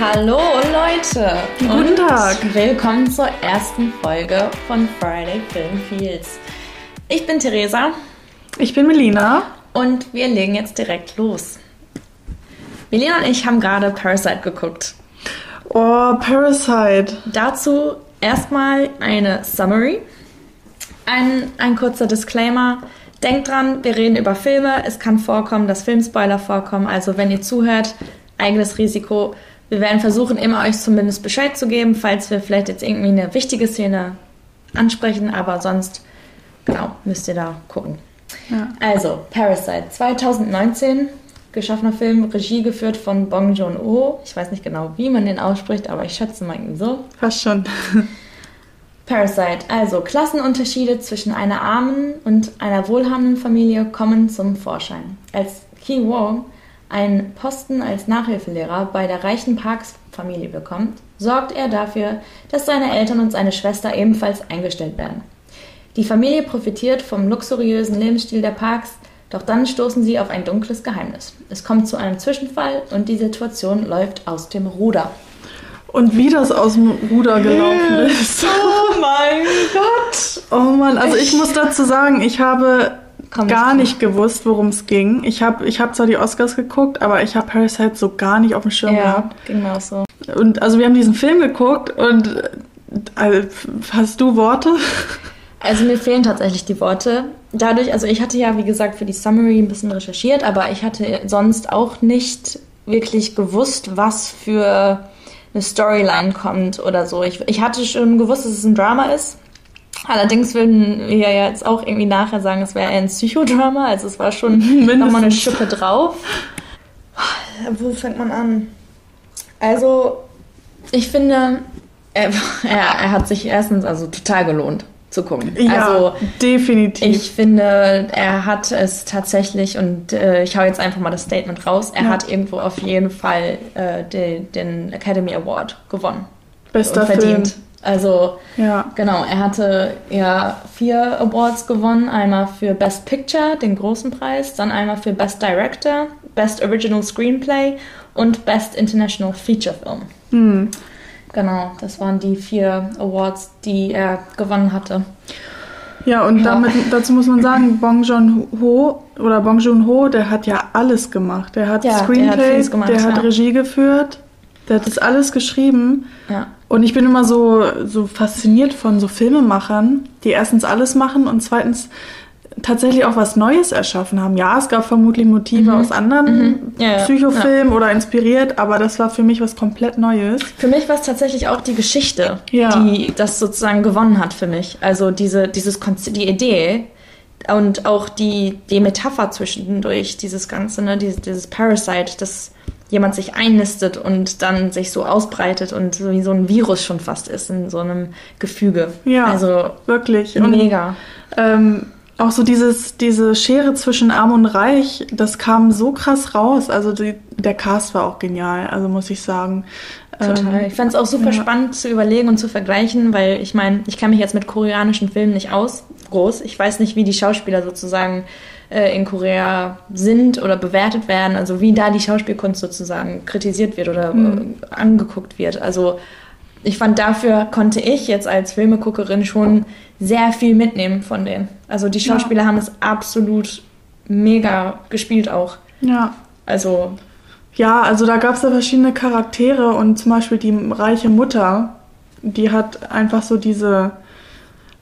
Hallo Leute! Guten Tag! Willkommen zur ersten Folge von Friday Film Feels. Ich bin Theresa. Ich bin Melina. Und wir legen jetzt direkt los. Melina und ich haben gerade Parasite geguckt. Oh, Parasite. Dazu erstmal eine Summary. Ein, ein kurzer Disclaimer. Denkt dran, wir reden über Filme. Es kann vorkommen, dass Filmspoiler vorkommen. Also wenn ihr zuhört, eigenes Risiko. Wir werden versuchen, immer euch zumindest Bescheid zu geben, falls wir vielleicht jetzt irgendwie eine wichtige Szene ansprechen, aber sonst, genau, müsst ihr da gucken. Ja. Also, Parasite, 2019, geschaffener Film, Regie geführt von Bong Joon-ho. Ich weiß nicht genau, wie man den ausspricht, aber ich schätze mal so. Fast schon. Parasite, also Klassenunterschiede zwischen einer armen und einer wohlhabenden Familie kommen zum Vorschein. Als Ki Wong einen Posten als Nachhilfelehrer bei der reichen Parks-Familie bekommt, sorgt er dafür, dass seine Eltern und seine Schwester ebenfalls eingestellt werden. Die Familie profitiert vom luxuriösen Lebensstil der Parks, doch dann stoßen sie auf ein dunkles Geheimnis. Es kommt zu einem Zwischenfall und die Situation läuft aus dem Ruder. Und wie das aus dem Ruder gelaufen ist. Oh mein Gott! Oh Mann, also ich muss dazu sagen, ich habe Komm, gar nicht gewusst, worum es ging. Ich habe ich hab zwar die Oscars geguckt, aber ich habe Parasite so gar nicht auf dem Schirm ja, gehabt. genau so. Und also wir haben diesen Film geguckt und also, hast du Worte? Also mir fehlen tatsächlich die Worte. Dadurch, also ich hatte ja, wie gesagt, für die Summary ein bisschen recherchiert, aber ich hatte sonst auch nicht wirklich gewusst, was für eine Storyline kommt oder so. Ich, ich hatte schon gewusst, dass es ein Drama ist, Allerdings würden wir ja jetzt auch irgendwie nachher sagen, es wäre ein Psychodrama. Also es war schon nochmal eine Schippe drauf. Wo fängt man an? Also, ich finde, er, er, hat sich erstens also total gelohnt zu gucken. Ja, also, definitiv. Ich finde, er hat es tatsächlich, und äh, ich hau jetzt einfach mal das Statement raus, er ja. hat irgendwo auf jeden Fall äh, den, den Academy Award gewonnen. Bester verdient. Also, ja. genau, er hatte ja vier Awards gewonnen. Einmal für Best Picture, den großen Preis, dann einmal für Best Director, Best Original Screenplay und Best International Feature Film. Mhm. Genau, das waren die vier Awards, die er gewonnen hatte. Ja, und ja. Damit, dazu muss man sagen, Bong Joon-ho oder Bong Joon-ho, der hat ja alles gemacht. Der hat ja, Screenplay, der hat, gemacht, der hat ja. Regie geführt, der hat das alles geschrieben. Ja. Und ich bin immer so, so fasziniert von so Filmemachern, die erstens alles machen und zweitens tatsächlich auch was Neues erschaffen haben. Ja, es gab vermutlich Motive mhm. aus anderen mhm. ja, Psychofilmen ja. oder inspiriert, aber das war für mich was komplett Neues. Für mich war es tatsächlich auch die Geschichte, die das sozusagen gewonnen hat für mich. Also diese, dieses Konzept, die Idee und auch die, die Metapher zwischendurch, dieses Ganze, ne, dieses, dieses Parasite, das jemand sich einnistet und dann sich so ausbreitet und so wie so ein Virus schon fast ist in so einem Gefüge. Ja, also wirklich. Mega. Und, ähm, auch so dieses, diese Schere zwischen Arm und Reich, das kam so krass raus. Also die, der Cast war auch genial, also muss ich sagen. Total. Ähm, ich fand es auch super ja. spannend zu überlegen und zu vergleichen, weil ich meine, ich kenne mich jetzt mit koreanischen Filmen nicht aus, groß. Ich weiß nicht, wie die Schauspieler sozusagen äh, in Korea sind oder bewertet werden, also wie da die Schauspielkunst sozusagen kritisiert wird oder mhm. äh, angeguckt wird. Also ich fand, dafür konnte ich jetzt als Filmeguckerin schon sehr viel mitnehmen von denen. Also die Schauspieler ja. haben es absolut mega gespielt auch. Ja. Also. Ja, also da gab es ja verschiedene Charaktere und zum Beispiel die reiche Mutter, die hat einfach so diese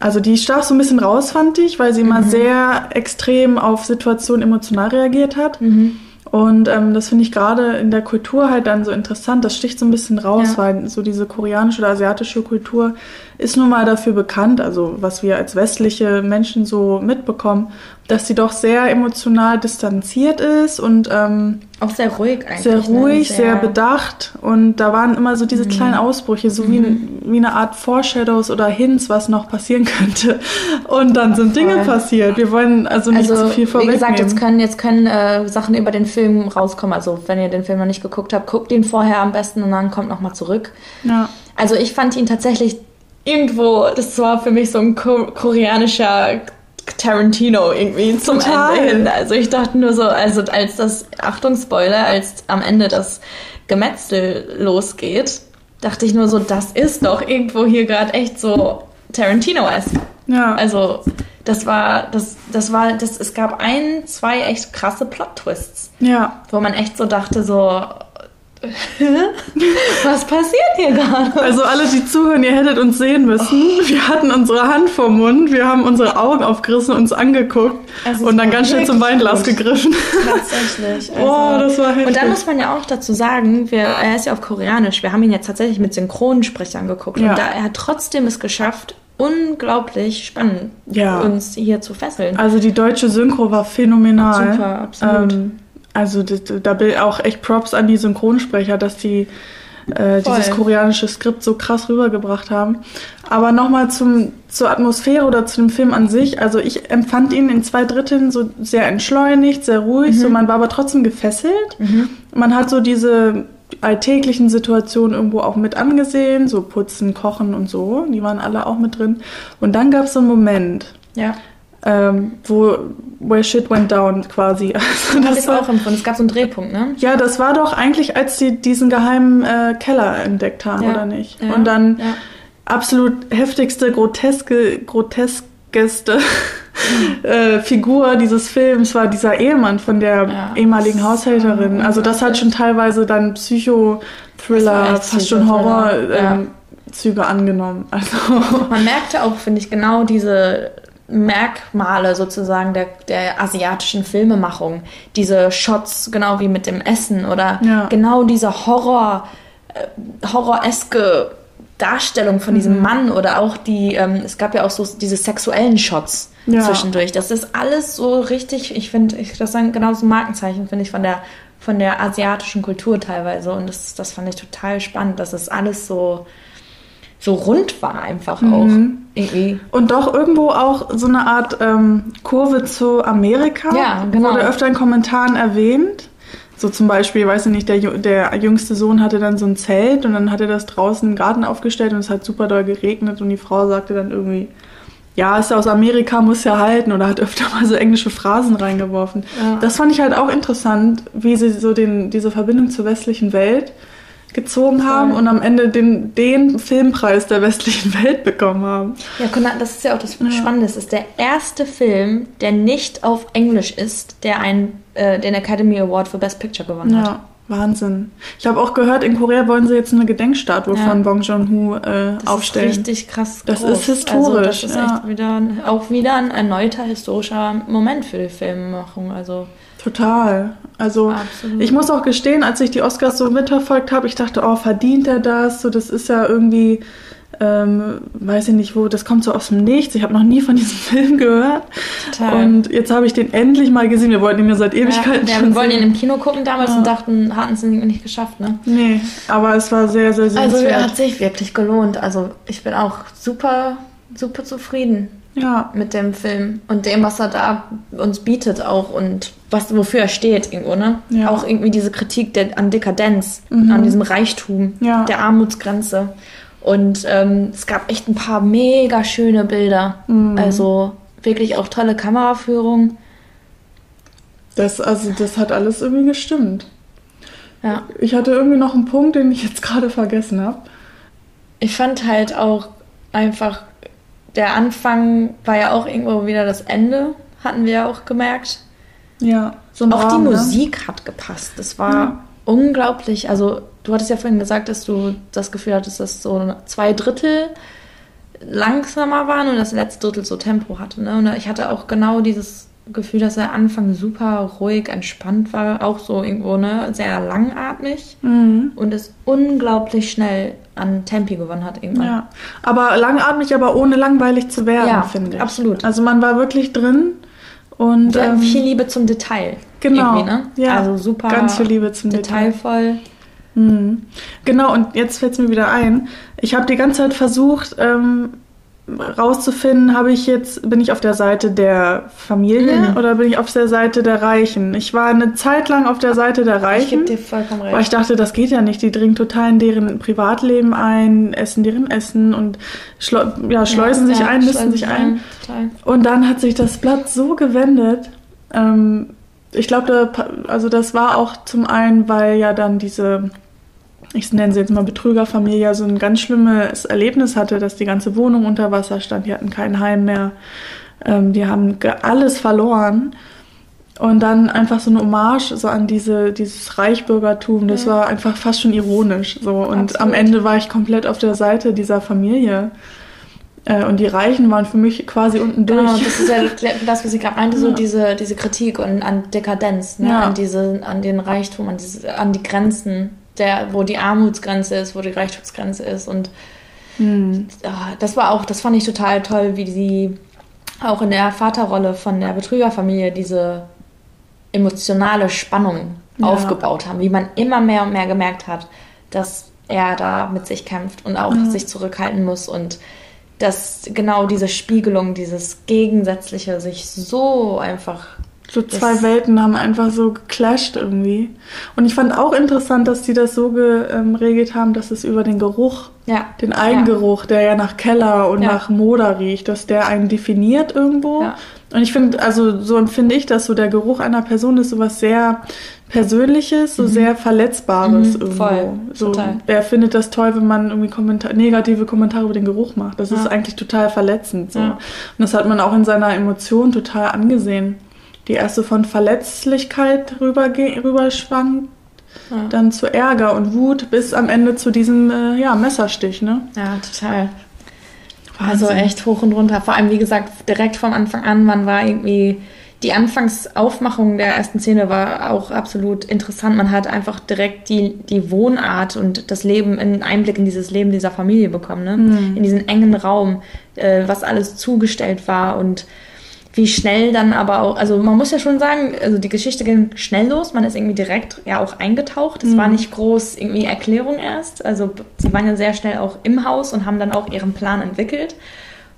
also die stach so ein bisschen raus, fand ich, weil sie mhm. immer sehr extrem auf Situationen emotional reagiert hat. Mhm. Und ähm, das finde ich gerade in der Kultur halt dann so interessant. Das sticht so ein bisschen raus, ja. weil so diese koreanische oder asiatische Kultur ist nun mal dafür bekannt, also was wir als westliche Menschen so mitbekommen, dass sie doch sehr emotional distanziert ist und ähm, auch sehr ruhig eigentlich. Sehr ruhig, ne? sehr, sehr, bedacht und da waren immer so diese mhm. kleinen Ausbrüche, so mhm. wie, wie eine Art Foreshadows oder Hints, was noch passieren könnte. Und dann sind Dinge passiert. Wir wollen also nicht also, zu viel vorwegnehmen. Wie gesagt, jetzt können, jetzt können äh, Sachen über den Film rauskommen. Also wenn ihr den Film noch nicht geguckt habt, guckt ihn vorher am besten und dann kommt nochmal zurück. Ja. Also ich fand ihn tatsächlich irgendwo, das war für mich so ein koreanischer Tarantino irgendwie zum Total. Ende hin. Also ich dachte nur so, also als das, Achtung Spoiler, als am Ende das Gemetzel losgeht, dachte ich nur so, das ist doch irgendwo hier gerade echt so Tarantino-esque. Ja. Also das war, das, das war, das, es gab ein, zwei echt krasse Plot-Twists. Ja. Wo man echt so dachte, so, was passiert hier gerade? Also alle, die zuhören, ihr hättet uns sehen müssen. Wir hatten unsere Hand vor Mund, wir haben unsere Augen aufgerissen, uns angeguckt also und dann ganz schnell zum Weinglas gut. gegriffen. Tatsächlich. Also. Oh, das war heftig. Und dann muss man ja auch dazu sagen, wir, er ist ja auf Koreanisch. Wir haben ihn jetzt tatsächlich mit Synchronsprechern geguckt. Ja. Und da, er hat trotzdem es geschafft, unglaublich spannend, ja. uns hier zu fesseln. Also die deutsche Synchro war phänomenal. Super, absolut. Ähm, also da bin auch echt Props an die Synchronsprecher, dass die äh, dieses koreanische Skript so krass rübergebracht haben. Aber nochmal zur Atmosphäre oder zu dem Film an sich. Also ich empfand ihn in zwei Dritteln so sehr entschleunigt, sehr ruhig. Mhm. So man war aber trotzdem gefesselt. Mhm. Man hat so diese alltäglichen Situationen irgendwo auch mit angesehen, so putzen, kochen und so. Die waren alle auch mit drin. Und dann gab es so einen Moment. Ja ähm, wo where shit went down quasi. Also das war auch empfunden. Es gab so einen Drehpunkt, ne? Ja, das war doch eigentlich, als sie diesen geheimen äh, Keller entdeckt haben, ja. oder nicht? Ja. Und dann ja. absolut heftigste, groteske, groteskeste äh, Figur dieses Films war dieser Ehemann von der ehemaligen Haushälterin. Also das hat schon teilweise dann Psychothriller, fast schon Horror. Ähm, Züge angenommen. Also man merkte auch, finde ich, genau diese Merkmale sozusagen der, der asiatischen Filmemachung. Diese Shots, genau wie mit dem Essen oder ja. genau diese Horror, äh, horroreske Darstellung von diesem mhm. Mann oder auch die, ähm, es gab ja auch so diese sexuellen Shots ja. zwischendurch. Das ist alles so richtig, ich finde, das ist genau so Markenzeichen, finde ich, von der, von der asiatischen Kultur teilweise. Und das, das fand ich total spannend, dass das alles so, so rund war einfach mhm. auch. Irgendwie. Und doch irgendwo auch so eine Art ähm, Kurve zu Amerika. Ja, genau. Wurde öfter in Kommentaren erwähnt. So zum Beispiel, weiß ich nicht, der, der jüngste Sohn hatte dann so ein Zelt und dann hat er das draußen im Garten aufgestellt und es hat super doll geregnet und die Frau sagte dann irgendwie, ja, ist ja aus Amerika, muss ja halten oder hat öfter mal so englische Phrasen reingeworfen. Ja. Das fand ich halt auch interessant, wie sie so den, diese Verbindung zur westlichen Welt gezogen haben und am Ende den, den Filmpreis der westlichen Welt bekommen haben. Ja, das ist ja auch das Spannende. Es ist der erste Film, der nicht auf Englisch ist, der einen, äh, den Academy Award für Best Picture gewonnen ja. hat. Wahnsinn. Ich habe auch gehört, in Korea wollen sie jetzt eine Gedenkstatue ja. von Bong Joon-ho äh, aufstellen. Das ist richtig krass. Das groß. ist historisch. Also das ist ja. echt wieder, auch wieder ein erneuter historischer Moment für die Filmemachung. Also Total. Also Absolut. ich muss auch gestehen, als ich die Oscars so mitverfolgt habe, ich dachte, oh, verdient er das? So, das ist ja irgendwie, ähm, weiß ich nicht wo, das kommt so aus dem Nichts. Ich habe noch nie von diesem Film gehört. Total. Und jetzt habe ich den endlich mal gesehen. Wir wollten ihn ja seit Ewigkeiten ja, wir wollten ihn im Kino gucken damals ja. und dachten, hatten es nicht geschafft, ne? Nee, aber es war sehr, sehr, sehr Also er hat sich wirklich gelohnt. Also ich bin auch super, super zufrieden ja. mit dem Film und dem, was er da uns bietet auch und was wofür er steht irgendwo, ne? Ja. Auch irgendwie diese Kritik der, an Dekadenz, mhm. an diesem Reichtum, ja. der Armutsgrenze. Und ähm, es gab echt ein paar mega schöne Bilder. Mhm. Also wirklich auch tolle Kameraführung. Das, also, das hat alles irgendwie gestimmt. Ja. Ich hatte irgendwie noch einen Punkt, den ich jetzt gerade vergessen habe. Ich fand halt auch einfach der Anfang war ja auch irgendwo wieder das Ende, hatten wir ja auch gemerkt. Ja, so Auch Raum, die ne? Musik ne? hat gepasst. Das war ja. unglaublich. Also, du hattest ja vorhin gesagt, dass du das Gefühl hattest, dass so zwei Drittel langsamer waren und das letzte Drittel so Tempo hatte. Ne? Und ich hatte auch genau dieses Gefühl, dass der Anfang super ruhig, entspannt war, auch so irgendwo, ne, sehr langatmig mhm. und es unglaublich schnell an Tempi gewonnen hat irgendwann. Ja, aber langatmig, aber ohne langweilig zu werden, ja, finde ich. absolut. Also man war wirklich drin und ja, ähm, viel Liebe zum Detail. Genau. Ne? Ja, also super. Ganz viel Liebe zum detailvoll. Detail. Mhm. Genau, und jetzt fällt es mir wieder ein. Ich habe die ganze Zeit versucht, ähm, rauszufinden, habe ich jetzt, bin ich auf der Seite der Familie Mhm. oder bin ich auf der Seite der Reichen? Ich war eine Zeit lang auf der Seite der Ich Reichen. gebe dir vollkommen recht. Weil ich dachte, das geht ja nicht. Die dringen total in deren Privatleben ein, essen deren Essen und schleu ja, schleusen sich ein, nisten schleusen sich ein. Total. Und dann hat sich das Blatt so gewendet. Ähm, ich glaube, da, also das war auch zum einen, weil ja dann diese, ich nenne sie jetzt mal Betrügerfamilie, so ein ganz schlimmes Erlebnis hatte, dass die ganze Wohnung unter Wasser stand. Die hatten kein Heim mehr. Ähm, die haben alles verloren. Und dann einfach so eine Hommage so an diese, dieses Reichbürgertum. Das war einfach fast schon ironisch. So. Und am Absolut. Ende war ich komplett auf der Seite dieser Familie. Äh, und die Reichen waren für mich quasi unten durch. Genau, das ist ja das, was ich gerade meinte, so Ja. diese, diese Kritik und an Dekadenz, ne? Ja. an, diese, an den Reichtum, an, diese, an die Grenzen, der, wo die Armutsgrenze ist, wo die Reichtumsgrenze ist. Und Hm. ah, das war auch, das fand ich total toll, wie sie auch in der Vaterrolle von der Betrügerfamilie diese emotionale Spannung Ja. aufgebaut haben, wie man immer mehr und mehr gemerkt hat, dass er da mit sich kämpft und auch Ja. sich zurückhalten muss und dass genau diese Spiegelung, dieses Gegensätzliche sich so einfach So zwei Das- Welten haben einfach so geclasht irgendwie. Und ich fand auch interessant, dass die das so geregelt haben, dass es über den Geruch, ja den Eigengeruch, der ja nach Keller und Ja. nach Moder riecht, dass der einen definiert irgendwo. Ja. Und ich finde, also so empfinde ich das so, der Geruch einer Person ist sowas sehr Persönliches, so sehr Verletzbares Mhm, irgendwo. voll, so, total. Wer findet das toll, wenn man irgendwie Kommentar negative Kommentare über den Geruch macht? Das ist Ja. eigentlich total verletzend. So. Ja. Und das hat man auch in seiner Emotion total angesehen. Die erste von Verletzlichkeit rüberge- rüberschwankt, Ja. dann zu Ärger und Wut bis am Ende zu diesem äh, ja, Messerstich, ne? Ja, total. Also Wahnsinn. echt hoch und runter. Vor allem, wie gesagt, direkt vom Anfang an, man war irgendwie. Die Anfangsaufmachung der ersten Szene war auch absolut interessant. Man hat einfach direkt die, die Wohnart und das Leben, einen Einblick in dieses Leben dieser Familie bekommen, ne? Mhm. In diesen engen Raum, äh, was alles zugestellt war und wie schnell dann aber auch, also man muss ja schon sagen, also die Geschichte ging schnell los, man ist irgendwie direkt ja auch eingetaucht. Es war nicht groß irgendwie Erklärung erst. Also sie waren ja sehr schnell auch im Haus und haben dann auch ihren Plan entwickelt.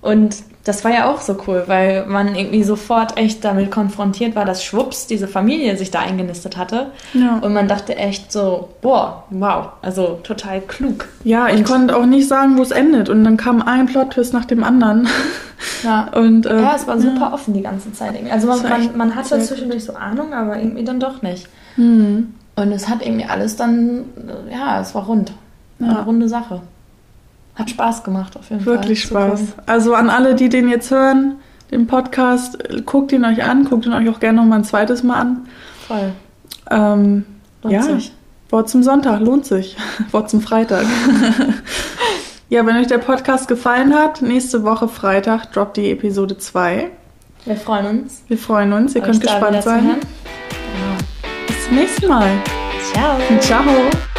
Und das war ja auch so cool, weil man irgendwie sofort echt damit konfrontiert war, dass schwupps diese Familie sich da eingenistet hatte. Ja. Und man dachte echt so, boah, wow, also total klug. Ja, ich Und- konnte auch nicht sagen, wo es endet. Und dann kam ein Plot-Twist nach dem anderen. Ja. Und, äh, Ja, es war super offen die ganze Zeit. Also man, man, man hatte zwischendurch so Ahnung, aber irgendwie dann doch nicht. Hm. Und es hat irgendwie alles dann, äh, ja, es war rund. Ja. Eine runde Sache. Hat Spaß gemacht auf jeden Wirklich Fall. zu Spaß. Also an alle, die den jetzt hören, den Podcast, äh, guckt ihn euch an, guckt ihn euch auch gerne noch mal ein zweites Mal an. Voll. Ähm, Lohnt ja, sich. Wort zum Sonntag, lohnt sich. Wort zum Freitag. ja, wenn euch der Podcast gefallen hat, nächste Woche Freitag droppt die Episode 2. Wir freuen uns. Wir freuen uns, ihr euch könnt gespannt sein. hören. Bis zum nächsten Mal. Ciao. Ciao.